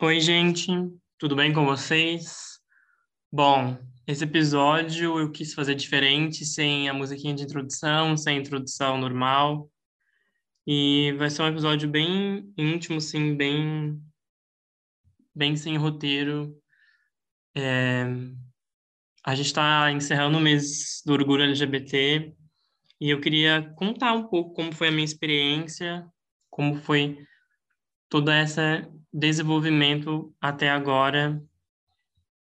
Oi, gente, tudo bem com vocês? Bom, esse episódio eu quis fazer diferente, sem a musiquinha de introdução, sem a introdução normal. E vai ser um episódio bem íntimo, sim, bem, bem sem roteiro. É... A gente está encerrando o mês do orgulho LGBT e eu queria contar um pouco como foi a minha experiência, como foi todo esse desenvolvimento até agora.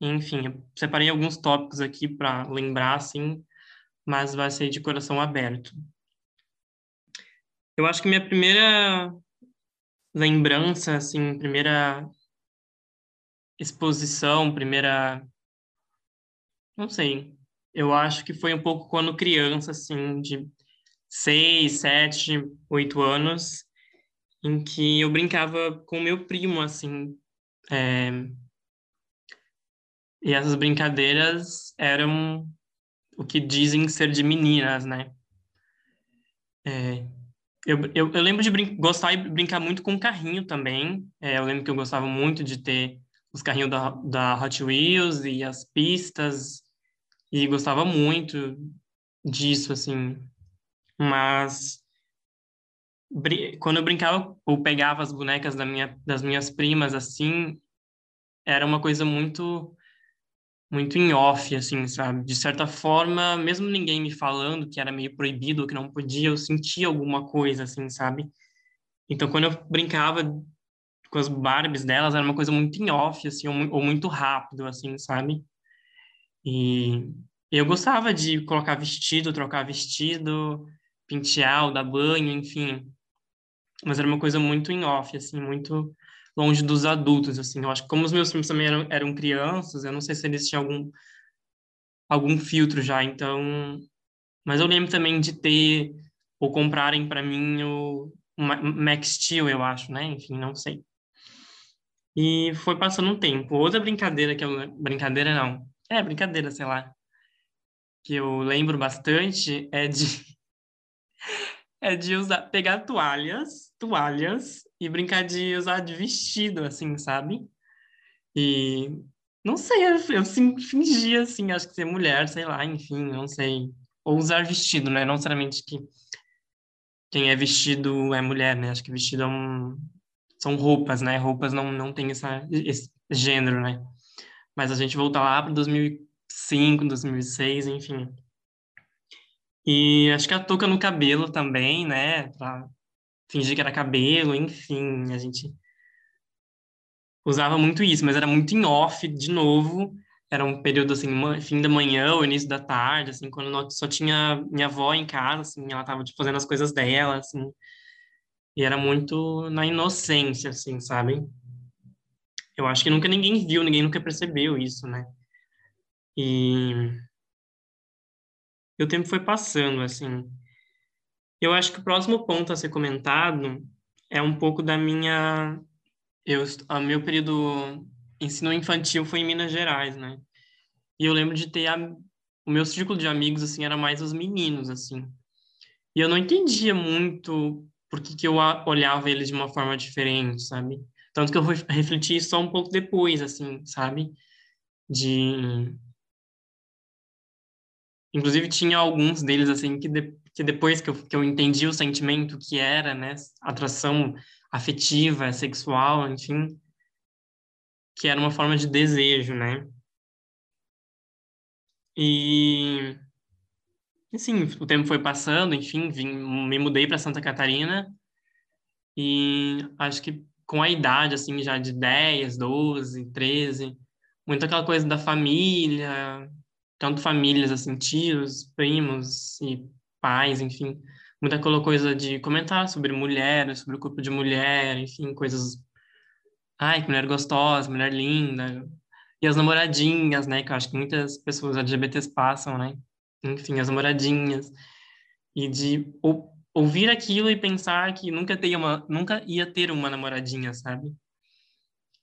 Enfim, separei alguns tópicos aqui para lembrar, assim, mas vai ser de coração aberto. Eu acho que minha primeira lembrança, assim, primeira exposição, primeira. Não sei. Eu acho que foi um pouco quando criança, assim, de seis, sete, oito anos, em que eu brincava com meu primo, assim. É... E essas brincadeiras eram o que dizem ser de meninas, né? É... Eu, eu, eu, lembro de gostar e brincar muito com carrinho também. É, eu lembro que eu gostava muito de ter os carrinhos da, da Hot Wheels e as pistas, e gostava muito disso, assim. Mas quando eu brincava ou pegava as bonecas da minha, das minhas primas assim, era uma coisa muito muito em off assim, sabe? De certa forma, mesmo ninguém me falando que era meio proibido, que não podia, eu sentia alguma coisa assim, sabe? Então, quando eu brincava com as Barbies delas, era uma coisa muito em off assim, ou, muito rápido assim, sabe? E eu gostava de colocar vestido, trocar vestido, pentear, dar banho, enfim mas era uma coisa muito em off, assim, muito longe dos adultos, assim. Eu acho que como os meus filmes também eram, eram crianças, eu não sei se eles tinham algum algum filtro já, então... Mas eu lembro também de ter ou comprarem para mim o Max Steel, eu acho, né? Enfim, não sei. E foi passando um tempo. Outra brincadeira que eu... Brincadeira não. É, brincadeira, sei lá. Que eu lembro bastante é de é de usar, pegar toalhas, toalhas e brincar de usar de vestido, assim, sabe? E não sei, eu, eu fingia, assim, acho que ser mulher, sei lá, enfim, não sei. Ou usar vestido, né? Não necessariamente que quem é vestido é mulher, né? Acho que vestido é um... são roupas, né? Roupas não, não tem essa, esse gênero, né? Mas a gente volta lá para 2005, 2006, enfim. E acho que a touca no cabelo também, né? Pra fingir que era cabelo, enfim, a gente usava muito isso, mas era muito em off, de novo. Era um período, assim, fim da manhã ou início da tarde, assim, quando só tinha minha avó em casa, assim, ela tava, tipo, fazendo as coisas dela, assim. E era muito na inocência, assim, sabe? Eu acho que nunca ninguém viu, ninguém nunca percebeu isso, né? E e o tempo foi passando, assim. Eu acho que o próximo ponto a ser comentado é um pouco da minha... Eu, o meu período ensino infantil foi em Minas Gerais, né? E eu lembro de ter... A, o meu círculo de amigos, assim, era mais os meninos, assim. E eu não entendia muito por que, que eu olhava eles de uma forma diferente, sabe? Tanto que eu refleti só um pouco depois, assim, sabe? De Inclusive, tinha alguns deles, assim, que, de, que depois que eu, que eu entendi o sentimento que era, né, atração afetiva, sexual, enfim, que era uma forma de desejo, né? E, assim, o tempo foi passando, enfim, vim, me mudei para Santa Catarina e acho que com a idade, assim, já de 10, 12, 13, muito aquela coisa da família, tanto famílias, assim, tios, primos e pais, enfim, muita coisa de comentar sobre mulheres, sobre o corpo de mulher, enfim, coisas. Ai, que mulher gostosa, mulher linda. E as namoradinhas, né, que eu acho que muitas pessoas LGBTs passam, né? Enfim, as namoradinhas. E de ou, ouvir aquilo e pensar que nunca, teria uma, nunca ia ter uma namoradinha, sabe?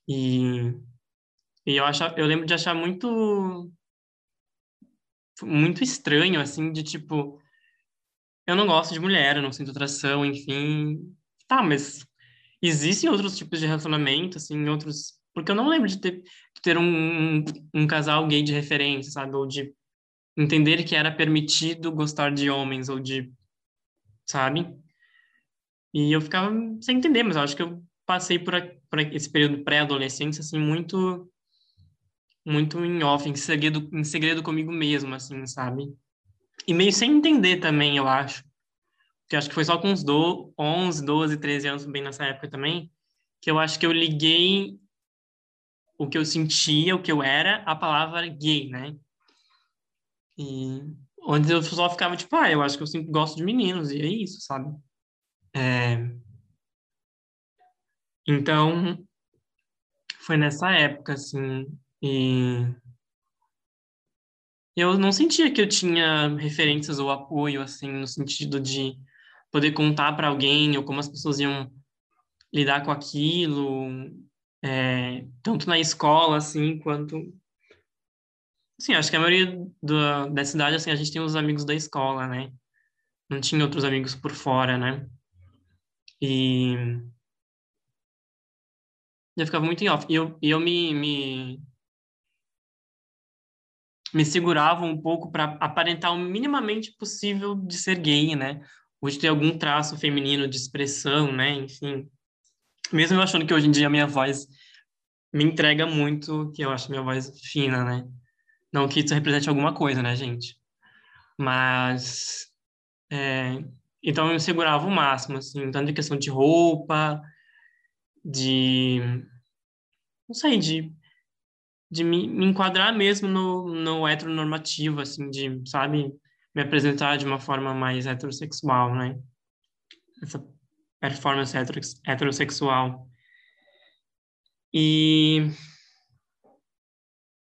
E, e eu, acho, eu lembro de achar muito muito estranho, assim, de tipo, eu não gosto de mulher, eu não sinto atração, enfim. Tá, mas existem outros tipos de relacionamento, assim, outros Porque eu não lembro de ter, de ter um, um, casal gay de referência, sabe? Ou de entender que era permitido gostar de homens, ou de. Sabe? E eu ficava sem entender, mas eu acho que eu passei por, a, por esse período pré-adolescência, assim, muito muito em off, em segredo, em segredo comigo mesmo, assim, sabe? E meio sem entender também, eu acho. Porque acho que foi só com uns do, 11, 12, 13 anos, bem nessa época também, que eu acho que eu liguei o que eu sentia, o que eu era, a palavra gay, né? E onde eu só ficava tipo, ah, eu acho que eu sempre gosto de meninos, e é isso, sabe? É... Então, foi nessa época, assim, e eu não sentia que eu tinha referências ou apoio, assim, no sentido de poder contar para alguém ou como as pessoas iam lidar com aquilo, é, tanto na escola, assim, quanto... Sim, acho que a maioria do, da cidade, assim, a gente tem os amigos da escola, né? Não tinha outros amigos por fora, né? E eu ficava muito em off. E eu, eu me, me, me segurava um pouco para aparentar o minimamente possível de ser gay, né? Ou de ter algum traço feminino de expressão, né? Enfim. Mesmo eu achando que hoje em dia a minha voz me entrega muito, que eu acho minha voz fina, né? Não que isso represente alguma coisa, né, gente? Mas. É, então eu segurava o máximo, assim, tanto em questão de roupa, de. Não sei, de, de me, me enquadrar mesmo no, no heteronormativo, assim, de, sabe, me apresentar de uma forma mais heterossexual, né? Essa performance heterossexual. E,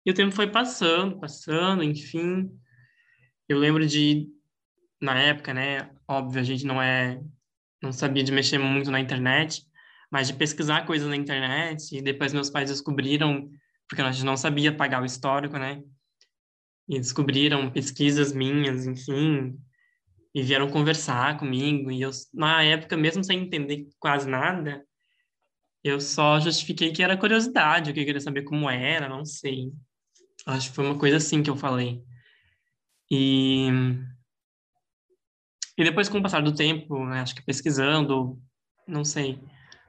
e o tempo foi passando, passando, enfim. Eu lembro de, na época, né? Óbvio, a gente não é, não sabia de mexer muito na internet, mas de pesquisar coisas na internet. E depois meus pais descobriram, porque a gente não sabia pagar o histórico, né? E descobriram pesquisas minhas, enfim, e vieram conversar comigo. E eu, na época, mesmo sem entender quase nada, eu só justifiquei que era curiosidade, que eu queria saber como era, não sei. Acho que foi uma coisa assim que eu falei. E, e depois, com o passar do tempo, né, acho que pesquisando, não sei.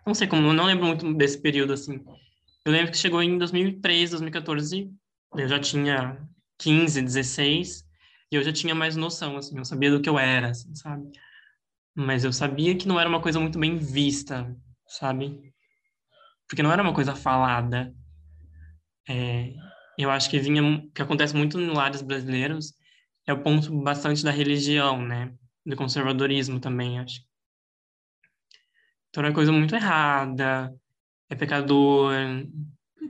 Não sei como, não lembro muito desse período assim. Eu lembro que chegou em 2003, 2014, eu já tinha 15, 16, e eu já tinha mais noção, assim, eu sabia do que eu era, assim, sabe? Mas eu sabia que não era uma coisa muito bem vista, sabe? porque não era uma coisa falada. É, eu acho que vinha, que acontece muito nos lares brasileiros, é o ponto bastante da religião, né? Do conservadorismo também, acho. Então uma coisa muito errada, é pecador,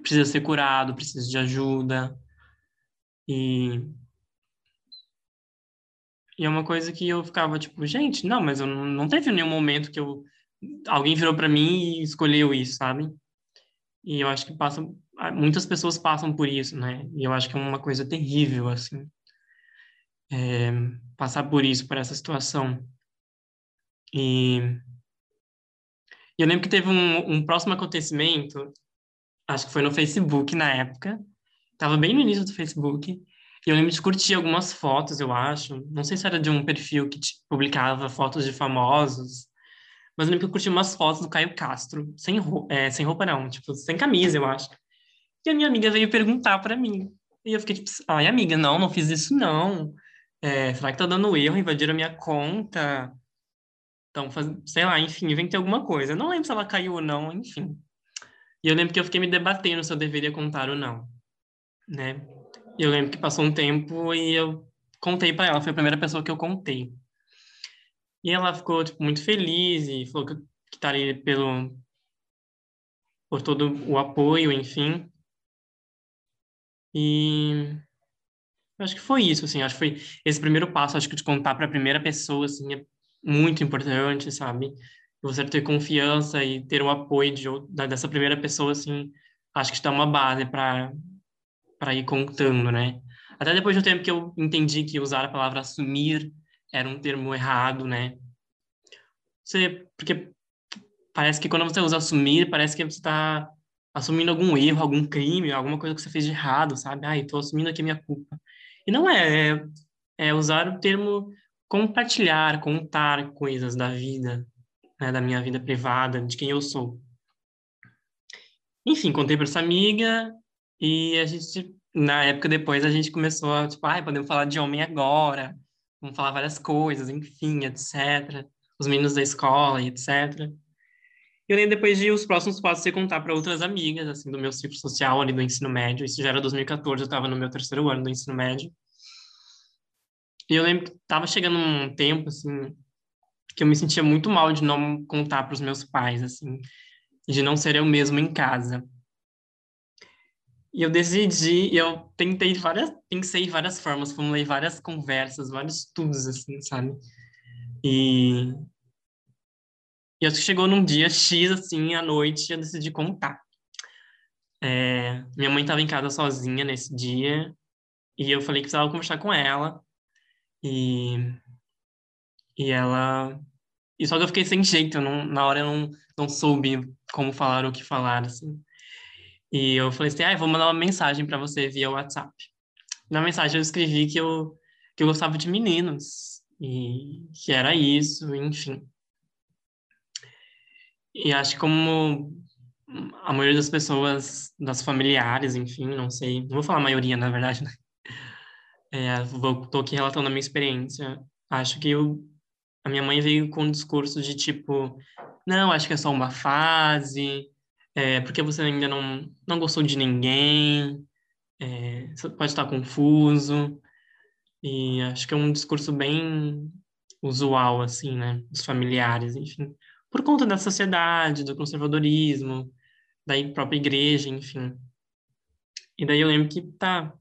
precisa ser curado, precisa de ajuda. E, e é uma coisa que eu ficava tipo, gente, não, mas eu não, não teve nenhum momento que eu alguém virou para mim e escolheu isso, sabe? E eu acho que passa, muitas pessoas passam por isso, né? E eu acho que é uma coisa terrível, assim, é, passar por isso, por essa situação. E, e eu lembro que teve um, um próximo acontecimento, acho que foi no Facebook na época, estava bem no início do Facebook, e eu lembro de curtir algumas fotos, eu acho. Não sei se era de um perfil que publicava fotos de famosos, mas eu lembro que eu curti umas fotos do Caio Castro, sem, roupa, é, sem roupa não, tipo, sem camisa, eu acho. E a minha amiga veio perguntar para mim. E eu fiquei tipo, ai, amiga, não, não fiz isso não. É, será que tá dando erro? Invadiram a minha conta? Então, faz... sei lá, enfim, inventei alguma coisa. Eu não lembro se ela caiu ou não, enfim. E eu lembro que eu fiquei me debatendo se eu deveria contar ou não, né? E eu lembro que passou um tempo e eu contei para ela, foi a primeira pessoa que eu contei. E ela ficou tipo, muito feliz e falou que, que tá ali pelo, por todo o apoio, enfim. E acho que foi isso, assim, acho que foi esse primeiro passo, acho que de contar para a primeira pessoa, assim, é muito importante, sabe? Você ter confiança e ter o apoio de, dessa primeira pessoa, assim, acho que está uma base para para ir contando, né? Até depois do tempo que eu entendi que usar a palavra assumir era um termo errado, né? Você, porque parece que quando você usa assumir, parece que você está assumindo algum erro, algum crime, alguma coisa que você fez de errado, sabe? Ai, tô assumindo aqui a minha culpa. E não é, é, é usar o termo compartilhar, contar coisas da vida, né, da minha vida privada, de quem eu sou. Enfim, contei para essa amiga e a gente, na época depois, a gente começou a, tipo, ai, podemos falar de homem agora, vamos falar várias coisas, enfim, etc. Os meninos da escola e etc. E eu lembro depois de os próximos passos ser contar para outras amigas, assim, do meu ciclo social ali do ensino médio. Isso já era 2014, eu estava no meu terceiro ano do ensino médio. E eu lembro que tava chegando um tempo, assim, que eu me sentia muito mal de não contar para os meus pais, assim, de não ser eu mesmo em casa. E eu decidi, eu tentei várias, pensei várias formas, formulei várias conversas, vários estudos, assim, sabe? E, e acho que chegou num dia X, assim, à noite, eu decidi contar. É, minha mãe estava em casa sozinha nesse dia, e eu falei que precisava conversar com ela. E, e ela. E só que eu fiquei sem jeito, não, na hora eu não, não soube como falar o que falar, assim. E eu falei assim, ah, vou mandar uma mensagem para você via WhatsApp. Na mensagem eu escrevi que eu, que eu gostava de meninos, e que era isso, enfim. E acho que como a maioria das pessoas, das familiares, enfim, não sei, não vou falar a maioria, na verdade, né? É, vou, tô aqui relatando a minha experiência. Acho que eu, a minha mãe veio com um discurso de tipo, não, acho que é só uma fase, é, porque você ainda não, não gostou de ninguém, é, você pode estar confuso. E acho que é um discurso bem usual, assim, né, dos familiares, enfim, por conta da sociedade, do conservadorismo, da própria igreja, enfim. E daí eu lembro que, tá,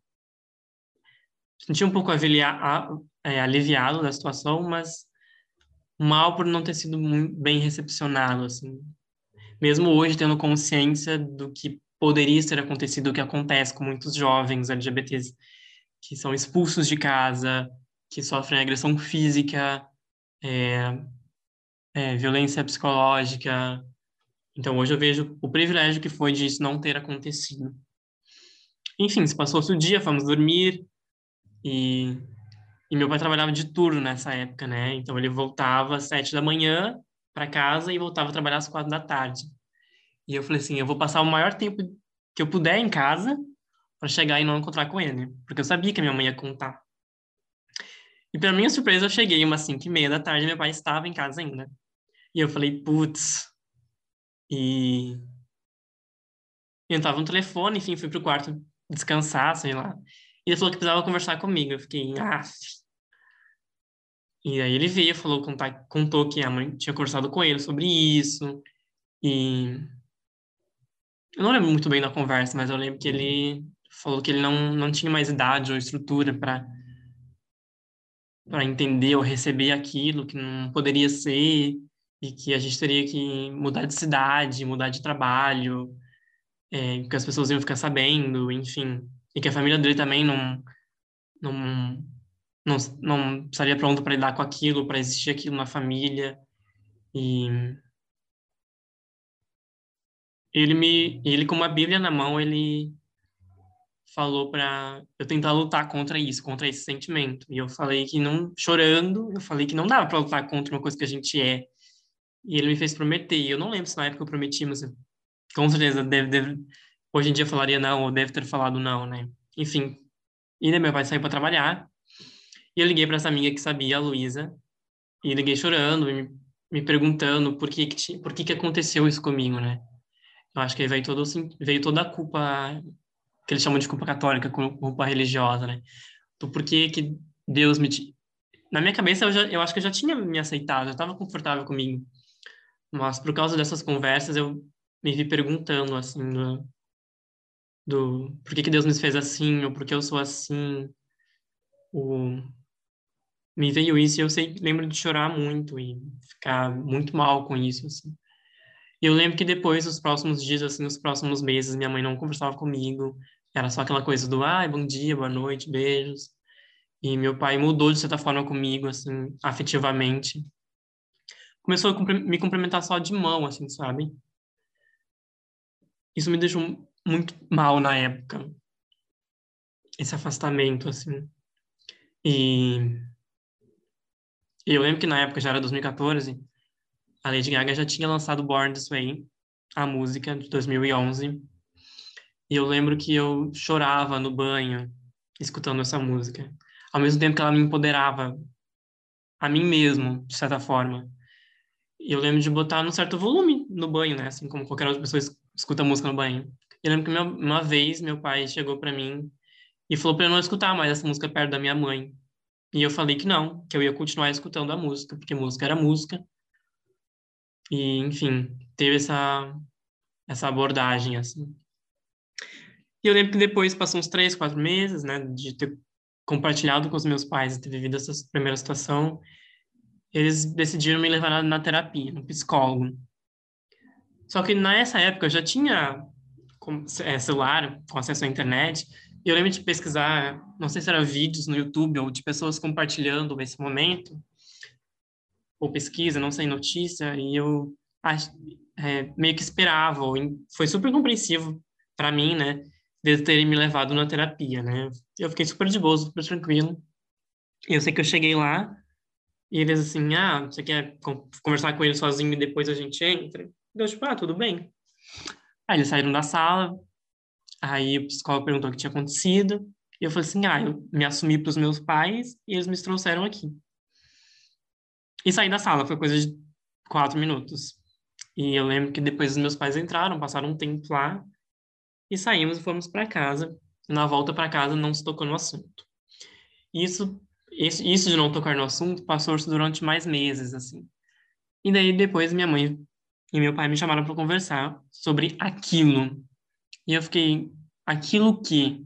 senti um pouco é, aliviado da situação, mas mal por não ter sido bem recepcionado, assim. Mesmo hoje tendo consciência do que poderia ter acontecido, o que acontece com muitos jovens LGBTs que são expulsos de casa, que sofrem agressão física, é, é, violência psicológica. Então, hoje eu vejo o privilégio que foi de isso não ter acontecido. Enfim, se passou-se o dia, fomos dormir, e, e meu pai trabalhava de turno nessa época, né? Então ele voltava às sete da manhã para casa e voltava a trabalhar às quatro da tarde. E eu falei assim, eu vou passar o maior tempo que eu puder em casa para chegar e não encontrar com ele, porque eu sabia que a minha mãe ia contar. E para minha surpresa, eu cheguei umas cinco e meia da tarde, meu pai estava em casa ainda. E eu falei, putz. E eu estava no telefone, enfim, fui pro quarto descansar, sei lá. E ele falou que precisava conversar comigo. Eu fiquei, ah. E aí ele veio, falou, contou que a mãe tinha conversado com ele sobre isso. E eu não lembro muito bem da conversa, mas eu lembro que ele falou que ele não, não tinha mais idade ou estrutura para para entender ou receber aquilo que não poderia ser e que a gente teria que mudar de cidade, mudar de trabalho, é, que as pessoas iam ficar sabendo, enfim e que a família dele também não não não, não estaria pronto para lidar com aquilo, para existir aquilo na família e ele me ele com uma Bíblia na mão ele falou para eu tentar lutar contra isso, contra esse sentimento. E eu falei que não chorando, eu falei que não dava para lutar contra uma coisa que a gente é. E ele me fez prometer. E eu não lembro se na época eu prometi, mas com certeza deve, deve hoje em dia falaria não, ou deve ter falado não, né? Enfim. E meu pai saiu para trabalhar. E eu liguei para essa amiga que sabia, a Luísa, e liguei chorando, me, me perguntando por que que, por que que aconteceu isso comigo, né? Eu acho que veio, todo, veio toda a culpa, que eles chamam de culpa católica, culpa religiosa, né? Então, por que Deus me... Na minha cabeça, eu, já, eu acho que eu já tinha me aceitado, eu estava confortável comigo. Mas por causa dessas conversas, eu me vi perguntando, assim, do por que, que Deus me fez assim, ou por que eu sou assim. O... Me veio isso e eu sei, lembro de chorar muito e ficar muito mal com isso, assim. E eu lembro que depois, nos próximos dias, assim, nos próximos meses, minha mãe não conversava comigo. Era só aquela coisa do, ai, bom dia, boa noite, beijos. E meu pai mudou, de certa forma, comigo, assim, afetivamente. Começou a me cumprimentar só de mão, assim, sabe? isso me deixou muito mal na época. Esse afastamento, assim. E eu lembro que na época, já era 2014, a Lady Gaga já tinha lançado Born This Way, a música de 2011. E eu lembro que eu chorava no banho escutando essa música. Ao mesmo tempo que ela me empoderava a mim mesmo, de certa forma. E eu lembro de botar num certo volume no banho, né? Assim como qualquer outra pessoa escuta música no banho. Eu lembro que uma vez meu pai chegou para mim e falou para eu não escutar mais essa música perto da minha mãe. E eu falei que não, que eu ia continuar escutando a música, porque música era música. E, enfim, teve essa, essa abordagem, assim. E eu lembro que depois, passou uns três, quatro meses, né, de ter compartilhado com os meus pais e ter vivido essa primeira situação, eles decidiram me levar na, na terapia, no psicólogo. Só que nessa época eu já tinha é, celular com acesso à internet, e eu lembro de pesquisar, não sei se era vídeos no YouTube ou de pessoas compartilhando esse momento, ou pesquisa, não sei, notícia, e eu é, meio que esperava, ou foi super compreensivo para mim, né, de terem me levado na terapia, né. Eu fiquei super de boa, super tranquilo. E eu sei que eu cheguei lá, e eles assim, ah, você quer conversar com ele sozinho e depois a gente entra? Eu, tipo, ah, tudo bem. Aí eles saíram da sala, Aí o psicólogo perguntou o que tinha acontecido. E eu falei assim: ah, eu me assumi para os meus pais e eles me trouxeram aqui. E saí da sala, foi coisa de quatro minutos. E eu lembro que depois os meus pais entraram, passaram um tempo lá e saímos e fomos para casa. Na volta para casa não se tocou no assunto. Isso, isso de não tocar no assunto passou durante mais meses, assim. E daí depois minha mãe e meu pai me chamaram para conversar sobre aquilo e eu fiquei, aquilo que.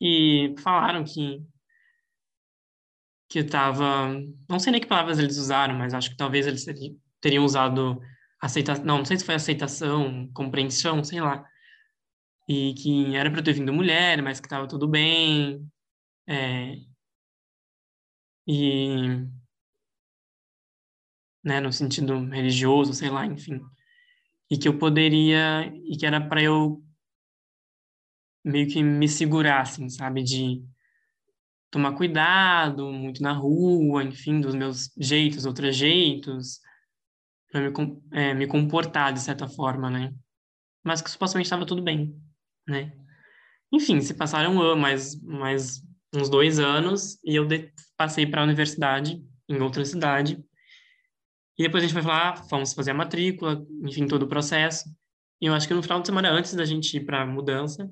E falaram que. Que eu tava. Não sei nem que palavras eles usaram, mas acho que talvez eles teriam usado aceitação. Não, não sei se foi aceitação, compreensão, sei lá. E que era para ter vindo mulher, mas que tava tudo bem. É, e. Né, no sentido religioso, sei lá, enfim e que eu poderia e que era para eu meio que me segurar assim, sabe, de tomar cuidado muito na rua, enfim, dos meus jeitos, outros jeitos, para me, é, me comportar de certa forma, né? Mas que supostamente estava tudo bem, né? Enfim, se passaram mais, mais uns dois anos e eu passei para a universidade em outra cidade e depois a gente vai falar, vamos fazer a matrícula, enfim, todo o processo. E eu acho que no final de semana antes da gente ir para a mudança,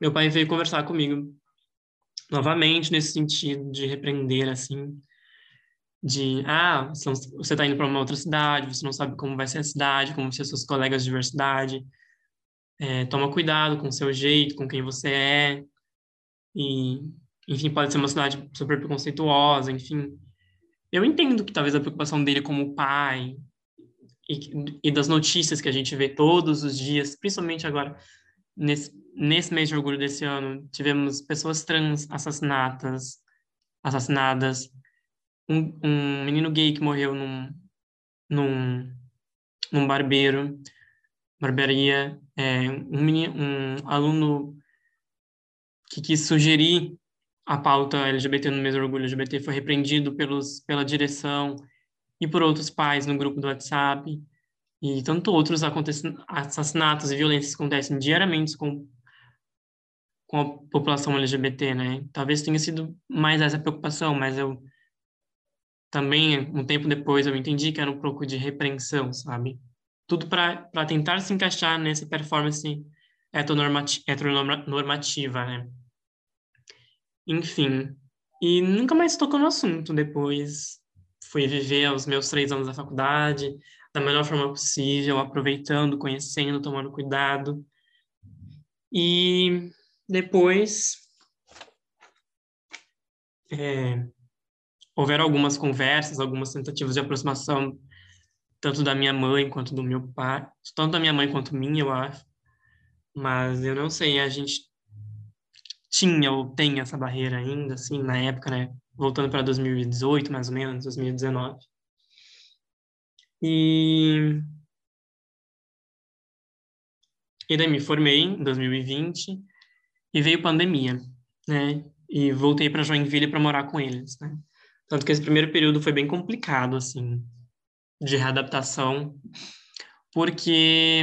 meu pai veio conversar comigo novamente nesse sentido de repreender, assim, de, ah, você está indo para uma outra cidade, você não sabe como vai ser a cidade, como vão ser seus colegas de diversidade, é, toma cuidado com o seu jeito, com quem você é, e, enfim, pode ser uma cidade super preconceituosa, enfim, eu entendo que talvez a preocupação dele como pai e, e, das notícias que a gente vê todos os dias, principalmente agora, nesse, nesse mês de orgulho desse ano, tivemos pessoas trans assassinadas, assassinadas, um, um menino gay que morreu num, num, num barbeiro, barbearia, é, um, menino, um aluno que quis sugerir a pauta LGBT no mês do orgulho LGBT foi repreendido pelos, pela direção e por outros pais no grupo do WhatsApp. E tanto outros assassinatos e violências acontecem diariamente com, com a população LGBT, né? Talvez tenha sido mais essa preocupação, mas eu também, um tempo depois, eu entendi que era um pouco de repreensão, sabe? Tudo para tentar se encaixar nessa performance heteronormativa, né? Enfim. E nunca mais tocou no assunto depois. Fui viver os meus três anos da faculdade da melhor forma possível, aproveitando, conhecendo, tomando cuidado. E depois é, houveram algumas conversas, algumas tentativas de aproximação, tanto da minha mãe quanto do meu pai, tanto da minha mãe quanto minha, eu acho. Mas eu não sei, a gente tinha ou tem essa barreira ainda, assim, na época, né? Voltando para 2018, mais ou menos, 2019. E E daí me formei em 2020 e veio pandemia, né? E voltei para Joinville para morar com eles, né? Tanto que esse primeiro período foi bem complicado, assim, de readaptação, porque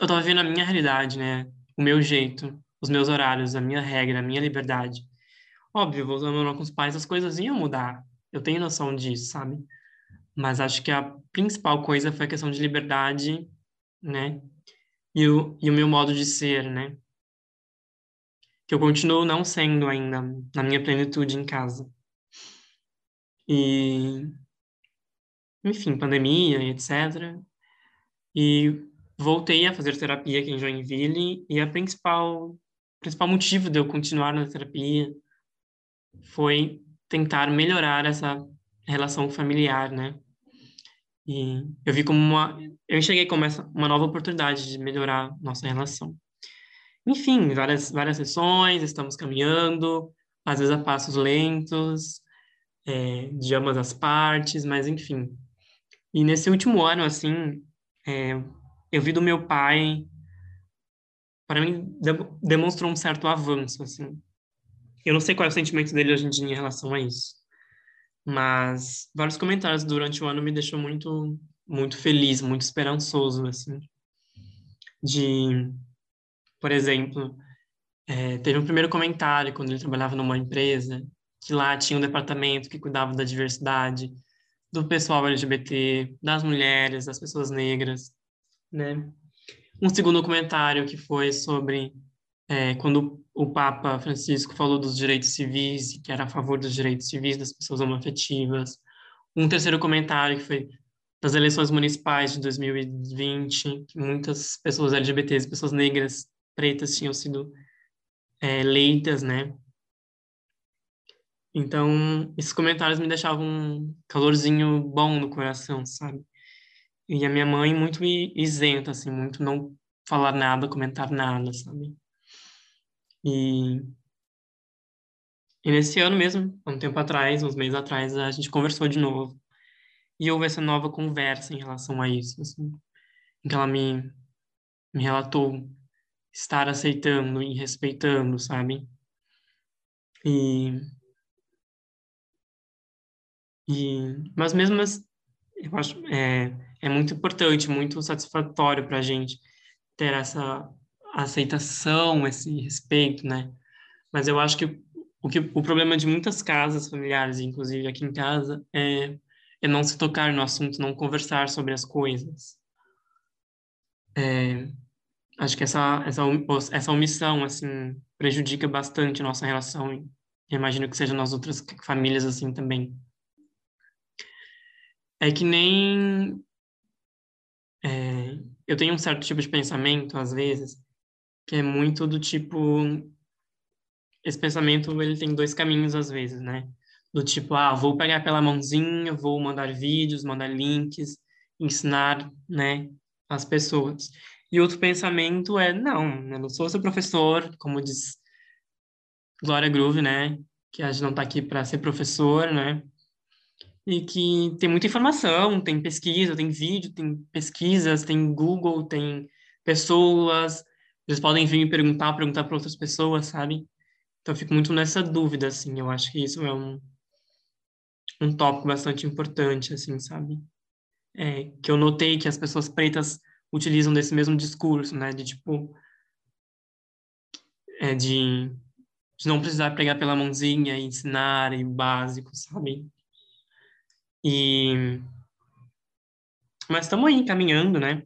eu estava vivendo a minha realidade, né? O meu jeito, os meus horários, a minha regra, a minha liberdade. Óbvio, a morar com os pais, as coisas iam mudar. Eu tenho noção disso, sabe? Mas acho que a principal coisa foi a questão de liberdade, né? E o, e o meu modo de ser, né? Que eu continuo não sendo ainda na minha plenitude em casa. E, enfim, pandemia e etc. E voltei a fazer terapia aqui em Joinville e a principal principal motivo de eu continuar na terapia foi tentar melhorar essa relação familiar, né? E eu vi como uma eu enxerguei como essa, uma nova oportunidade de melhorar nossa relação. Enfim, várias várias sessões, estamos caminhando, às vezes a passos lentos, é, de ambas as partes, mas enfim. E nesse último ano, assim, é, eu vi do meu pai, para mim, de, um certo avanço, assim. Eu não sei qual é o sentimento dele hoje em dia em relação a isso, mas vários comentários durante o ano me deixou muito, muito feliz, muito esperançoso, assim. De, por exemplo, é, teve um primeiro comentário quando ele trabalhava numa empresa que lá tinha um departamento que cuidava da diversidade, do pessoal LGBT, das mulheres, das pessoas negras, né? Um segundo comentário que foi sobre é, quando o Papa Francisco falou dos direitos civis, que era a favor dos direitos civis das pessoas homoafetivas. Um terceiro comentário que foi das eleições municipais de 2020, que muitas pessoas LGBTs, pessoas negras, pretas tinham sido é, eleitas, né? Então, esses comentários me deixavam um calorzinho bom no coração, sabe? E a minha mãe muito isenta, assim, muito não falar nada, comentar nada, sabe? E, e nesse ano mesmo, um tempo atrás, uns meses atrás, a gente conversou de novo. E houve essa nova conversa em relação a isso, assim, em que ela me, me relatou estar aceitando e respeitando, sabe? E e, mas mesmo assim, eu acho é, é muito importante, muito satisfatório para a gente ter essa aceitação, esse respeito, né? Mas eu acho que o, que o problema de muitas casas familiares, inclusive aqui em casa, é, é não se tocar no assunto, não conversar sobre as coisas. É, acho que essa, essa, essa omissão, assim, prejudica bastante a nossa relação. E imagino que seja nas outras famílias assim também. É que nem. É, eu tenho um certo tipo de pensamento, às vezes, que é muito do tipo. Esse pensamento ele tem dois caminhos, às vezes, né? Do tipo, ah, vou pegar pela mãozinha, vou mandar vídeos, mandar links, ensinar, né, as pessoas. E outro pensamento é, não, eu não sou seu professor, como diz Glória Groove, né? Que a gente não está aqui para ser professor, né? E que tem muita informação, tem pesquisa, tem vídeo, tem pesquisas, tem Google, tem pessoas, eles podem vir me perguntar, perguntar para outras pessoas, sabe? Então eu fico muito nessa dúvida, assim, eu acho que isso é um, um tópico bastante importante, assim, sabe? É, que eu notei que as pessoas pretas utilizam desse mesmo discurso, né, de tipo, é, de, de não precisar pegar pela mãozinha e ensinar e básico, sabe? E mas estamos aí caminhando, né?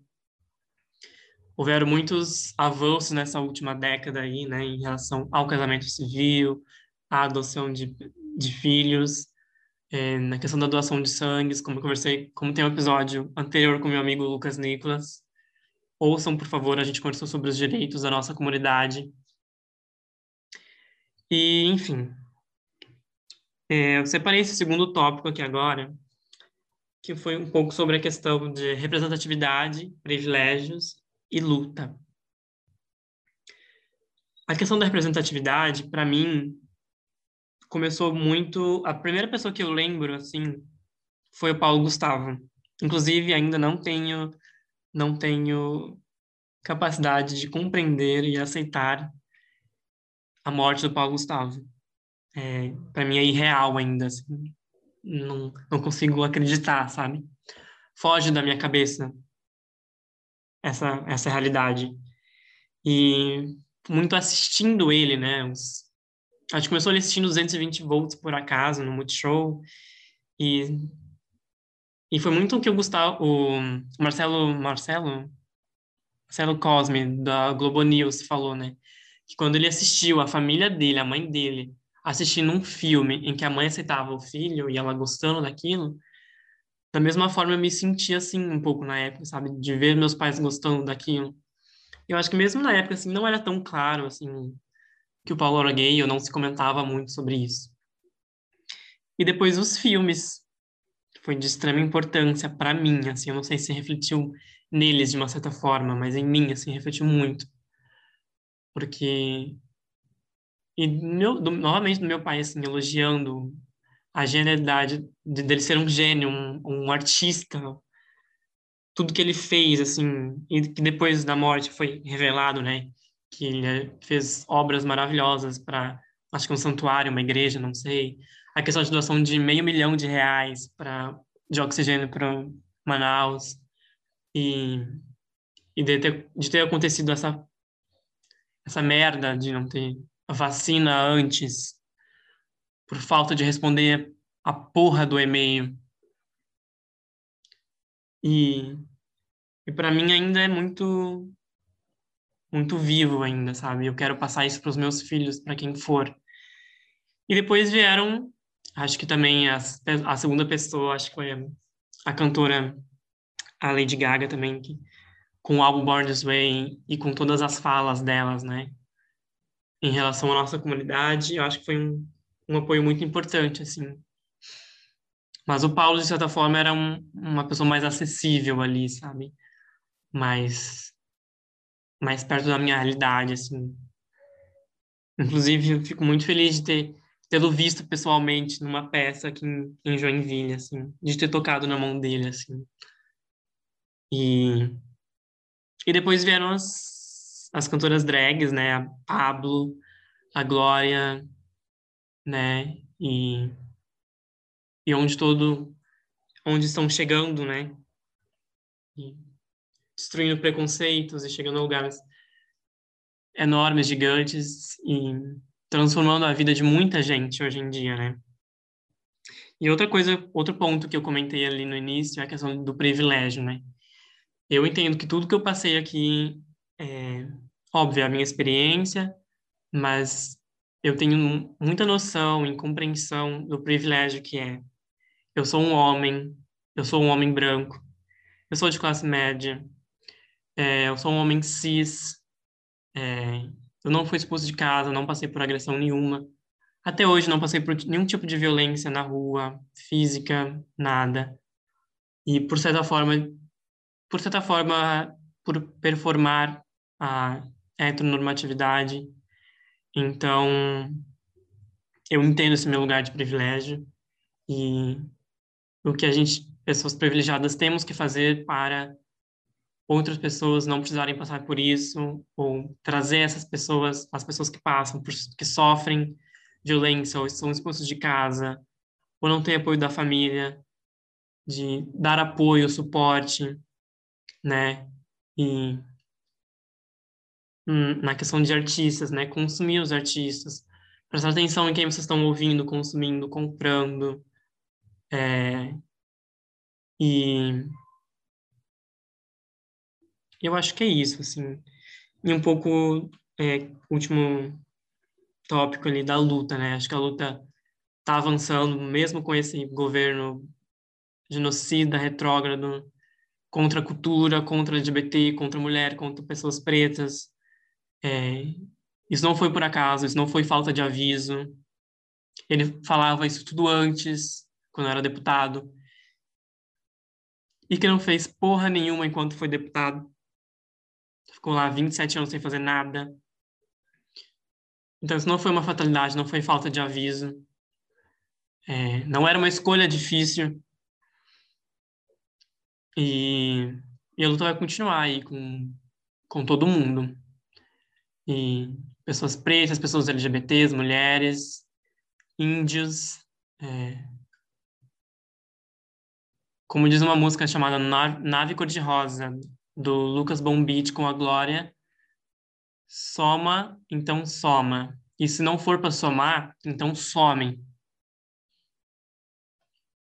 Houveram muitos avanços nessa última década aí, né, em relação ao casamento civil, à adoção de, de filhos, é, na questão da doação de sangues, como eu conversei, como tem um episódio anterior com meu amigo Lucas Nicolas. Ouçam, por favor, a gente conversou sobre os direitos da nossa comunidade. E, enfim, é, eu separei esse segundo tópico aqui agora, que foi um pouco sobre a questão de representatividade, privilégios e luta. A questão da representatividade, para mim, começou muito. A primeira pessoa que eu lembro, assim, foi o Paulo Gustavo. Inclusive, ainda não tenho, não tenho capacidade de compreender e aceitar a morte do Paulo Gustavo. É, para mim é irreal ainda, assim. Não, não consigo acreditar, sabe? Foge da minha cabeça essa essa realidade. E muito assistindo ele, né? Os, a gente começou assistindo 220 volts por acaso no Multishow e e foi muito o que o Gustavo, o Marcelo Marcelo Marcelo Cosme da Globo News falou, né? Que quando ele assistiu a família dele, a mãe dele, assistindo um filme em que a mãe aceitava o filho e ela gostando daquilo, da mesma forma eu me sentia assim um pouco na época, sabe, de ver meus pais gostando daquilo. Eu acho que mesmo na época assim não era tão claro assim que o Paulo era gay, eu não se comentava muito sobre isso. E depois os filmes foi de extrema importância para mim, assim, eu não sei se refletiu neles de uma certa forma, mas em mim assim refletiu muito. Porque e meu, do, novamente do meu pai assim elogiando a genialidade de, dele ser um gênio, um, um artista, tudo que ele fez, assim, e que depois da morte foi revelado, né, que ele fez obras maravilhosas para, acho que um santuário, uma igreja, não sei, a questão de doação de meio milhão de reais para de oxigênio para Manaus. E, e de, ter, de ter acontecido essa essa merda de não ter a vacina antes por falta de responder a porra do e-mail. E, e para mim ainda é muito muito vivo ainda, sabe? Eu quero passar isso para os meus filhos, para quem for. E depois vieram, acho que também a, a segunda pessoa, acho que foi a, a cantora, a Lady Gaga também, que, com o álbum Born This Way e com todas as falas delas, né? Em relação à nossa comunidade, eu acho que foi um, um apoio muito importante, assim. Mas o Paulo, de certa forma, era um, uma pessoa mais acessível ali, sabe? Mais, mais perto da minha realidade, assim. Inclusive, eu fico muito feliz de ter tê-lo visto pessoalmente numa peça aqui em, em Joinville, assim, de ter tocado na mão dele, assim. E, e depois vieram as, as cantoras drags, né? A Pablo, a Glória, né? E, e onde todo, onde estão chegando, né? E destruindo preconceitos e chegando a lugares enormes, gigantes e transformando a vida de muita gente hoje em dia, né? E outra coisa, outro ponto que eu comentei ali no início é a questão do privilégio, né? Eu entendo que tudo que eu passei aqui é, óbvio, é a minha experiência, mas eu tenho muita noção e compreensão do privilégio que é. Eu sou um homem, eu sou um homem branco, eu sou de classe média, é, eu sou um homem cis, é, eu não fui expulso de casa, não passei por agressão nenhuma. Até hoje não passei por nenhum tipo de violência na rua, física, nada. E por certa forma, por certa forma, por performar a heteronormatividade, então, eu entendo esse meu lugar de privilégio e o que a gente, pessoas privilegiadas, temos que fazer para outras pessoas não precisarem passar por isso ou trazer essas pessoas, as pessoas que passam, que sofrem violência ou são expulsos de casa ou não têm apoio da família, de dar apoio, suporte, né? E na questão de artistas, né? Consumir os artistas, prestar atenção em quem vocês estão ouvindo, consumindo, comprando. É, e eu acho que é isso, assim. E um pouco, é, último tópico ali da luta, né? Acho que a luta está avançando, mesmo com esse governo genocida, retrógrado, contra a cultura, contra LGBT, contra a mulher, contra pessoas pretas, é, isso não foi por acaso, isso não foi falta de aviso. Ele falava isso tudo antes, quando era deputado. E que não fez porra nenhuma enquanto foi deputado. Ficou lá 27 anos sem fazer nada. Então, isso não foi uma fatalidade, não foi falta de aviso. É, não era uma escolha difícil. E, e a luta vai continuar aí com com todo mundo. E pessoas pretas, pessoas LGBTs, mulheres, índios. É... Como diz uma música chamada Nave Cor-de-Rosa, do Lucas Bombite com a Glória, soma, então soma. E se não for para somar, então some.